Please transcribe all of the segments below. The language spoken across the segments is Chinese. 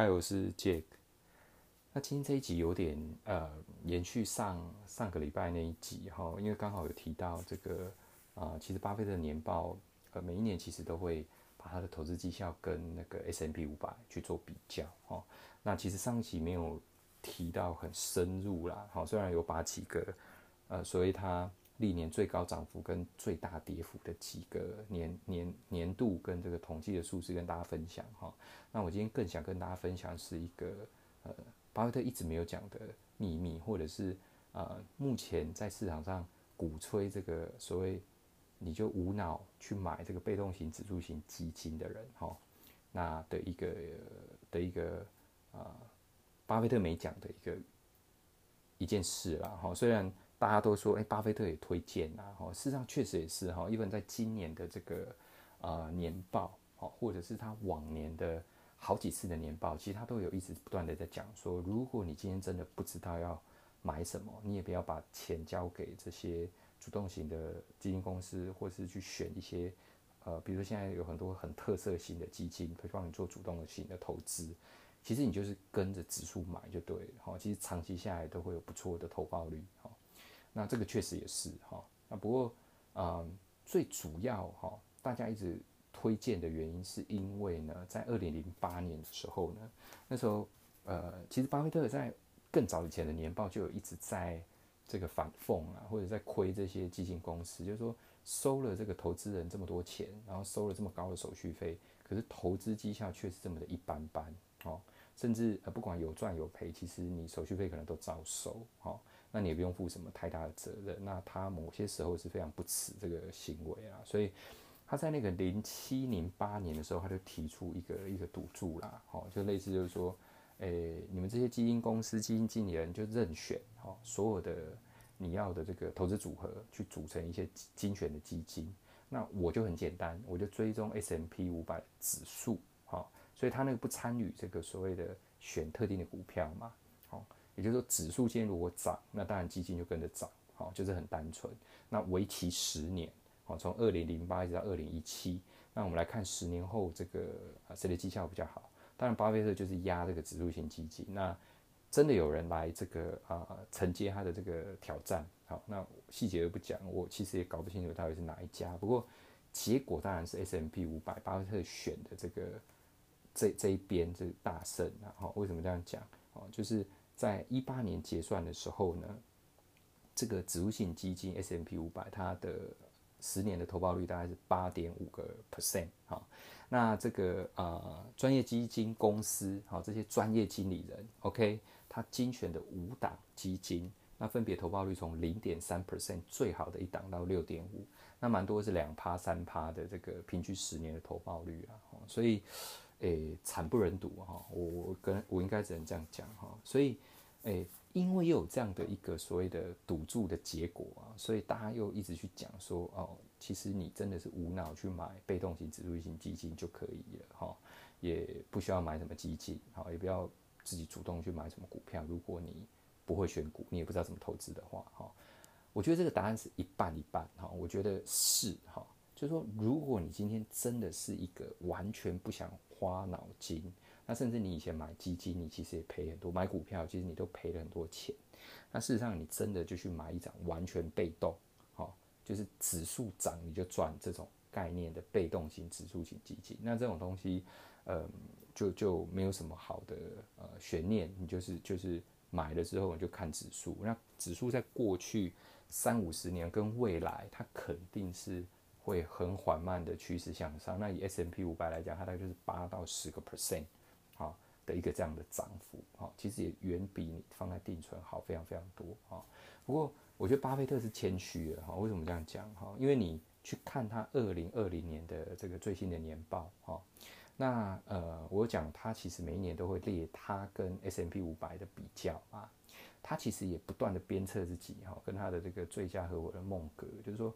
嗨，我是 Jack。那今天这一集有点呃，延续上上个礼拜那一集哈，因为刚好有提到这个啊，其实巴菲特年报呃，每一年其实都会把他的投资绩效跟那个 S M P 五百去做比较哈。那其实上一集没有提到很深入啦，好，虽然有把几个呃，所以他。历年最高涨幅跟最大跌幅的几个年年年度跟这个统计的数字跟大家分享哈。那我今天更想跟大家分享是一个呃，巴菲特一直没有讲的秘密，或者是呃，目前在市场上鼓吹这个所谓你就无脑去买这个被动型指数型基金的人哈，那的一个的一个呃，巴菲特没讲的一个一件事啦哈，虽然。大家都说，哎，巴菲特也推荐呐，哈，事实上确实也是哈，因为在今年的这个呃年报，哈，或者是他往年的好几次的年报，其实他都有一直不断的在讲说，如果你今天真的不知道要买什么，你也不要把钱交给这些主动型的基金公司，或是去选一些呃，比如说现在有很多很特色型的基金，会帮你做主动型的投资，其实你就是跟着指数买就对了，哈，其实长期下来都会有不错的投报率，那这个确实也是哈，那不过，嗯，最主要哈，大家一直推荐的原因是因为呢，在二零零八年的时候呢，那时候，呃，其实巴菲特在更早以前的年报就有一直在这个反讽啊，或者在亏这些基金公司，就是说收了这个投资人这么多钱，然后收了这么高的手续费，可是投资绩效却是这么的一般般哦，甚至呃不管有赚有赔，其实你手续费可能都照收哦。那你也不用负什么太大的责任。那他某些时候是非常不耻这个行为啊，所以他在那个零七零八年的时候，他就提出一个一个赌注啦，哦，就类似就是说，诶，你们这些基金公司基金经理人就任选，哦，所有的你要的这个投资组合去组成一些精选的基金。那我就很简单，我就追踪 S M P 五百指数，好，所以他那个不参与这个所谓的选特定的股票嘛。也就是说，指数今天如果涨，那当然基金就跟着涨，好，就是很单纯。那为期十年，好，从二零零八一直到二零一七，那我们来看十年后这个啊谁的绩效比较好？当然，巴菲特就是压这个指数型基金。那真的有人来这个啊承接他的这个挑战，好，那细节都不讲，我其实也搞不清楚到底是哪一家。不过结果当然是 S M P 五百，巴菲特选的这个这这一边是大胜啊。好，为什么这样讲？哦，就是。在一八年结算的时候呢，这个指数性基金 S M P 五百，它的十年的投报率大概是八点五个 percent 哈。那这个呃专业基金公司哈，这些专业经理人 OK，他精选的五档基金，那分别投报率从零点三 percent 最好的一档到六点五，那蛮多是两趴三趴的这个平均十年的投报率啊，所以诶惨不忍睹哈，我我跟我应该只能这样讲哈，所以。诶，因为又有这样的一个所谓的赌注的结果啊，所以大家又一直去讲说，哦，其实你真的是无脑去买被动型指数型基金就可以了，哈，也不需要买什么基金，好，也不要自己主动去买什么股票。如果你不会选股，你也不知道怎么投资的话，哈，我觉得这个答案是一半一半，哈，我觉得是，哈，就是说，如果你今天真的是一个完全不想花脑筋。那甚至你以前买基金，你其实也赔很多；买股票，其实你都赔了很多钱。那事实上，你真的就去买一张完全被动，好，就是指数涨你就赚这种概念的被动型指数型基金。那这种东西，呃，就就没有什么好的呃悬念，你就是就是买了之后你就看指数。那指数在过去三五十年跟未来，它肯定是会很缓慢的趋势向上。那以 S M P 五百来讲，它大概就是八到十个 percent。啊的一个这样的涨幅，啊，其实也远比你放在定存好非常非常多，啊。不过我觉得巴菲特是谦虚的，哈，为什么这样讲？哈，因为你去看他二零二零年的这个最新的年报，哈，那呃，我讲他其实每一年都会列他跟 S M P 五百的比较啊，他其实也不断的鞭策自己，哈，跟他的这个最佳合伙人孟格，就是说。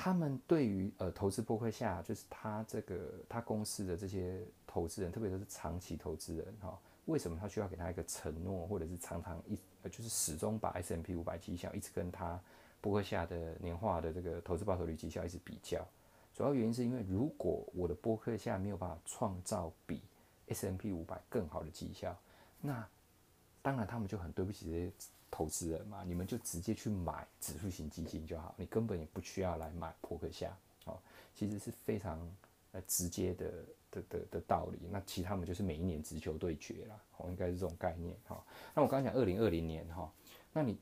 他们对于呃投资博客下，就是他这个他公司的这些投资人，特别是长期投资人哈，为什么他需要给他一个承诺，或者是常常一就是始终把 S M P 五百绩效一直跟他博客下的年化的这个投资报酬率绩效一直比较？主要原因是因为如果我的博客下没有办法创造比 S M P 五百更好的绩效，那当然他们就很对不起这些投资人嘛，你们就直接去买指数型基金就好，你根本也不需要来买扑克夏，哦，其实是非常呃直接的的的的道理。那其他们就是每一年直球对决啦，哦，应该是这种概念哈。那我刚刚讲二零二零年哈，那你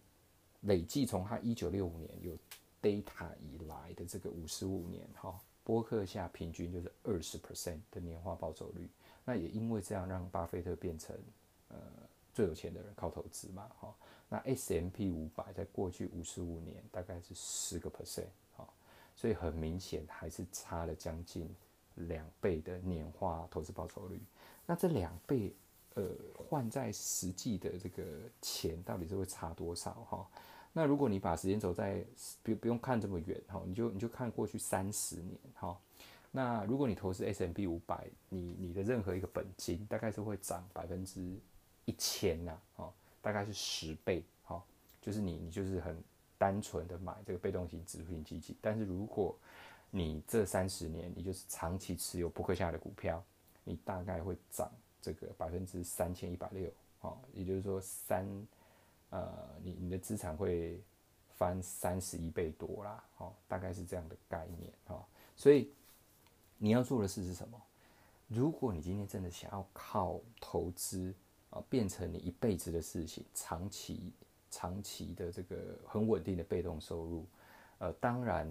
累计从它一九六五年有 data 以来的这个五十五年哈，波克夏平均就是二十 percent 的年化报酬率。那也因为这样，让巴菲特变成呃最有钱的人，靠投资嘛，哈。那 S M P 五百在过去五十五年大概是十个 percent，哈，所以很明显还是差了将近两倍的年化投资报酬率。那这两倍，呃，换在实际的这个钱到底是会差多少，哈？那如果你把时间轴在不不用看这么远，哈，你就你就看过去三十年，哈。那如果你投资 S M P 五百，你你的任何一个本金大概是会涨百分之一千呐，哦，大概是十倍，好，就是你你就是很单纯的买这个被动型指数型基金，但是如果你这三十年你就是长期持有伯克夏的股票，你大概会涨这个百分之三千一百六，哦，也就是说三，呃，你你的资产会翻三十一倍多啦，哦，大概是这样的概念，哈，所以。你要做的事是什么？如果你今天真的想要靠投资变成你一辈子的事情，长期、长期的这个很稳定的被动收入，呃，当然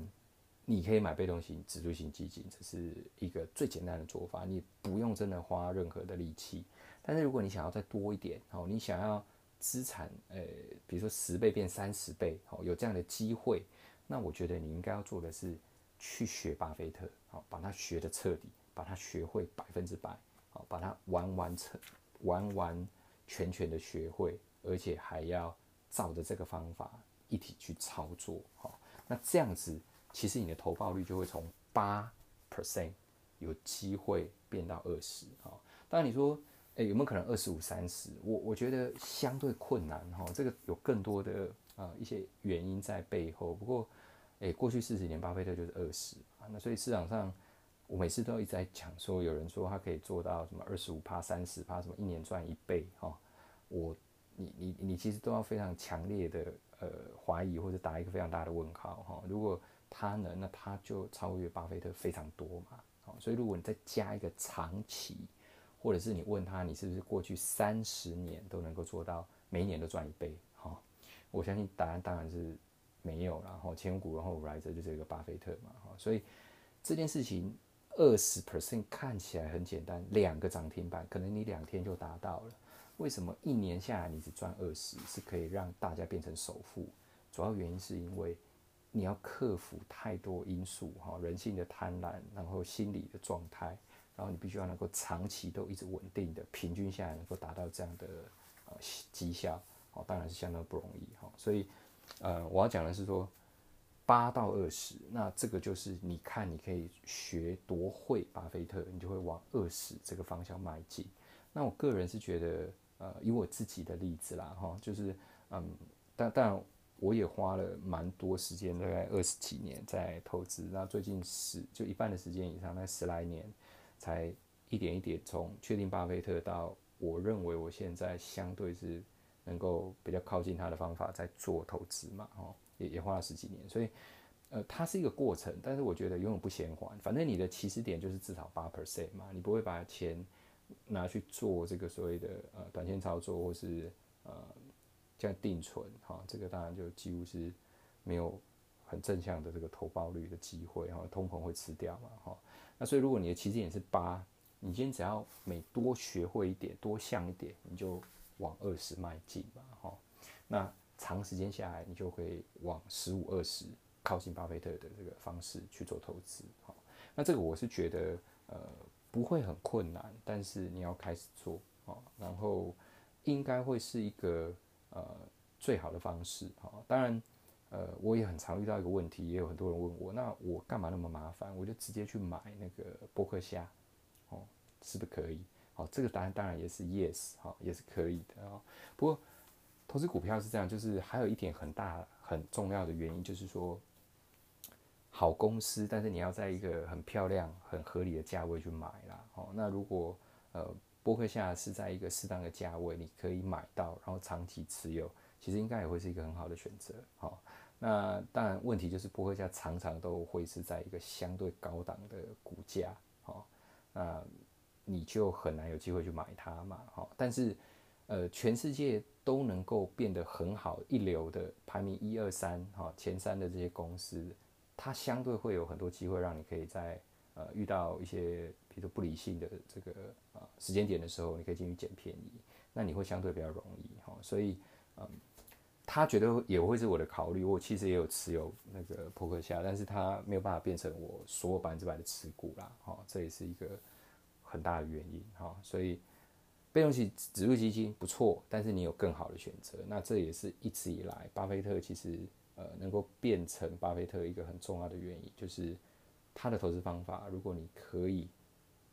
你可以买被动型指数型基金，这是一个最简单的做法，你不用真的花任何的力气。但是如果你想要再多一点，哦，你想要资产，呃，比如说十倍变三十倍，哦，有这样的机会，那我觉得你应该要做的是。去学巴菲特，好，把它学的彻底，把它学会百分之百，好，把它完完成、完完全全的学会，而且还要照着这个方法一体去操作，好，那这样子，其实你的投报率就会从八 percent 有机会变到二十，好，当然你说，诶，有没有可能二十五、三十？我我觉得相对困难，哈，这个有更多的啊一些原因在背后，不过。诶，过去四十年，巴菲特就是二十啊。那所以市场上，我每次都一直在讲说，有人说他可以做到什么二十五趴、三十趴，什么一年赚一倍哈。我，你你你其实都要非常强烈的呃怀疑或者打一个非常大的问号哈。如果他能，那他就超越巴菲特非常多嘛。好，所以如果你再加一个长期，或者是你问他，你是不是过去三十年都能够做到每年都赚一倍哈？我相信答案当然是。没有，然后千古，然后来着就是一个巴菲特嘛，哈，所以这件事情二十 percent 看起来很简单，两个涨停板可能你两天就达到了。为什么一年下来你只赚二十，是可以让大家变成首富？主要原因是因为你要克服太多因素，哈，人性的贪婪，然后心理的状态，然后你必须要能够长期都一直稳定的，平均下来能够达到这样的呃绩效，哦，当然是相当不容易，哈，所以。呃，我要讲的是说，八到二十，那这个就是你看，你可以学多会巴菲特，你就会往二十这个方向迈进。那我个人是觉得，呃，以我自己的例子啦，哈，就是，嗯，但但我也花了蛮多时间，大概二十几年在投资，那最近十就一半的时间以上，那十来年，才一点一点从确定巴菲特到我认为我现在相对是。能够比较靠近他的方法在做投资嘛，哈，也也花了十几年，所以，呃，它是一个过程，但是我觉得永远不嫌缓，反正你的起始点就是至少八 percent 嘛，你不会把钱拿去做这个所谓的呃短线操作或是呃这样定存，哈，这个当然就几乎是没有很正向的这个投报率的机会，哈，通膨会吃掉嘛，哈，那所以如果你的起始点是八，你今天只要每多学会一点，多像一点，你就。往二十迈进嘛，哈，那长时间下来，你就会往十五、二十靠近巴菲特的这个方式去做投资，哈，那这个我是觉得，呃，不会很困难，但是你要开始做，哦，然后应该会是一个呃最好的方式，哈，当然，呃，我也很常遇到一个问题，也有很多人问我，那我干嘛那么麻烦？我就直接去买那个波克夏，哦，是不是可以？好，这个答案当然也是 yes，好，也是可以的啊。不过投资股票是这样，就是还有一点很大很重要的原因，就是说好公司，但是你要在一个很漂亮、很合理的价位去买啦。哦，那如果呃波克夏是在一个适当的价位，你可以买到，然后长期持有，其实应该也会是一个很好的选择。好，那当然问题就是波克夏常常都会是在一个相对高档的股价，好，那你就很难有机会去买它嘛。好，但是呃，全世界都能够变得很好一流的排名一二三，哈，前三的这些公司，它相对会有很多机会让你可以在呃遇到一些。比如不理性的这个啊时间点的时候，你可以进去捡便宜，那你会相对比较容易哈。所以嗯，他觉得也会是我的考虑。我其实也有持有那个扑克夏，但是它没有办法变成我所有百分之百的持股啦。哈，这也是一个很大的原因哈。所以被动型指数基金不错，但是你有更好的选择。那这也是一直以来巴菲特其实呃能够变成巴菲特一个很重要的原因，就是他的投资方法，如果你可以。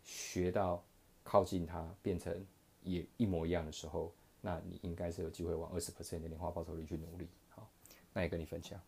学到靠近它变成也一模一样的时候，那你应该是有机会往二十 percent 的年化报酬率去努力。好，那也跟你分享。